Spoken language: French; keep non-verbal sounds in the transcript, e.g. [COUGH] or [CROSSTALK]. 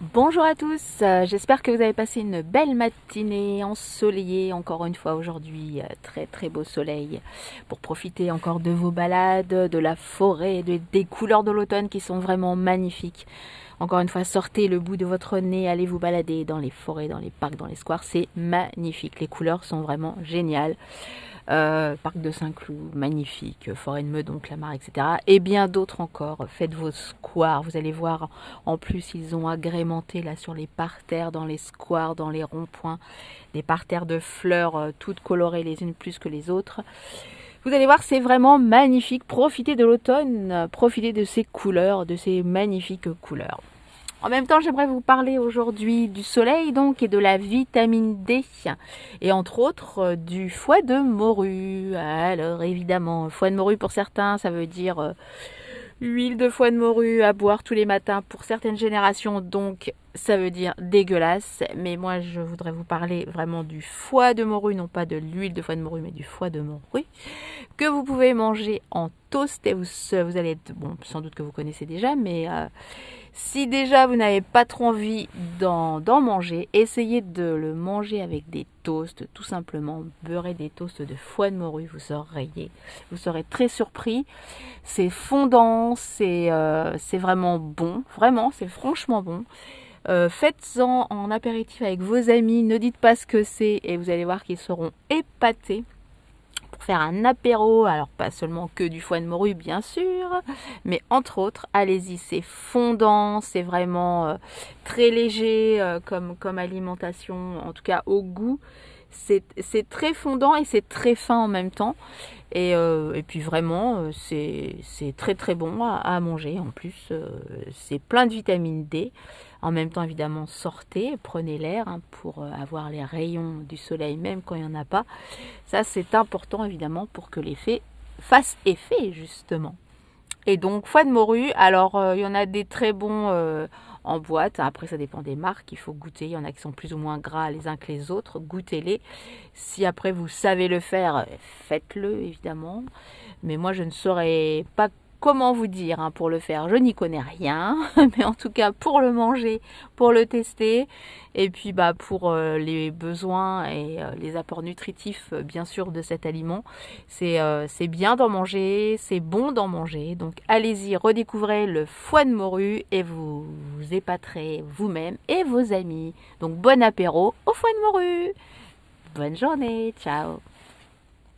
Bonjour à tous, euh, j'espère que vous avez passé une belle matinée ensoleillée encore une fois aujourd'hui, euh, très très beau soleil pour profiter encore de vos balades, de la forêt, des couleurs de l'automne qui sont vraiment magnifiques. Encore une fois, sortez le bout de votre nez, allez vous balader dans les forêts, dans les parcs, dans les squares, c'est magnifique, les couleurs sont vraiment géniales. Euh, parc de Saint-Cloud, magnifique, Forêt de Meudon, Clamart, etc. Et bien d'autres encore. Faites vos squares, vous allez voir, en plus ils ont agrémenté là sur les parterres, dans les squares, dans les ronds-points, des parterres de fleurs euh, toutes colorées les unes plus que les autres. Vous allez voir, c'est vraiment magnifique. Profitez de l'automne, profitez de ces couleurs, de ces magnifiques couleurs. En même temps, j'aimerais vous parler aujourd'hui du soleil donc et de la vitamine D et entre autres euh, du foie de morue. Alors évidemment, foie de morue pour certains, ça veut dire euh, huile de foie de morue à boire tous les matins pour certaines générations, donc ça veut dire dégueulasse. Mais moi, je voudrais vous parler vraiment du foie de morue, non pas de l'huile de foie de morue, mais du foie de morue que vous pouvez manger en toast. Et vous, allez être, bon, sans doute que vous connaissez déjà, mais euh, si déjà vous n'avez pas trop envie d'en manger, essayez de le manger avec des toasts, tout simplement. Beurrez des toasts de foie de morue, vous serez, très surpris. C'est fondant, c'est euh, vraiment bon, vraiment, c'est franchement bon. Euh, faites-en en apéritif avec vos amis, ne dites pas ce que c'est et vous allez voir qu'ils seront épatés faire un apéro, alors pas seulement que du foie de morue bien sûr, mais entre autres, allez-y, c'est fondant, c'est vraiment euh, très léger euh, comme alimentation, en tout cas au goût. C'est très fondant et c'est très fin en même temps. Et, euh, puis vraiment, c'est très très bon à, manger. En plus, c'est plein de vitamine D. En même temps, évidemment, sortez, prenez l'air hein, pour euh, avoir les rayons du soleil, même quand il n'y en a pas. Ça, c'est important, évidemment, pour que l'effet fasse effet, justement. Et donc, foie de morue, alors, euh, il y en a des très bons euh, boîte. Après, ça dépend des marques. Il faut goûter. Il y en a qui sont plus ou moins gras les uns que les autres. Goûtez-les. Si après, vous savez le faire, faites-le, évidemment. Mais moi, je ne saurais pas comment vous dire hein, pour le faire Je n'y connais rien, [LAUGHS] mais en tout cas pour le manger, pour le tester, et puis bah pour euh, les besoins et euh, les apports nutritifs euh, bien sûr de cet aliment, c'est bien d'en manger, c'est bon d'en manger. Donc allez-y, redécouvrez le foie de morue et vous vous épaterez vous-même et vos amis. Donc bon apéro au foie de morue. Bonne journée, ciao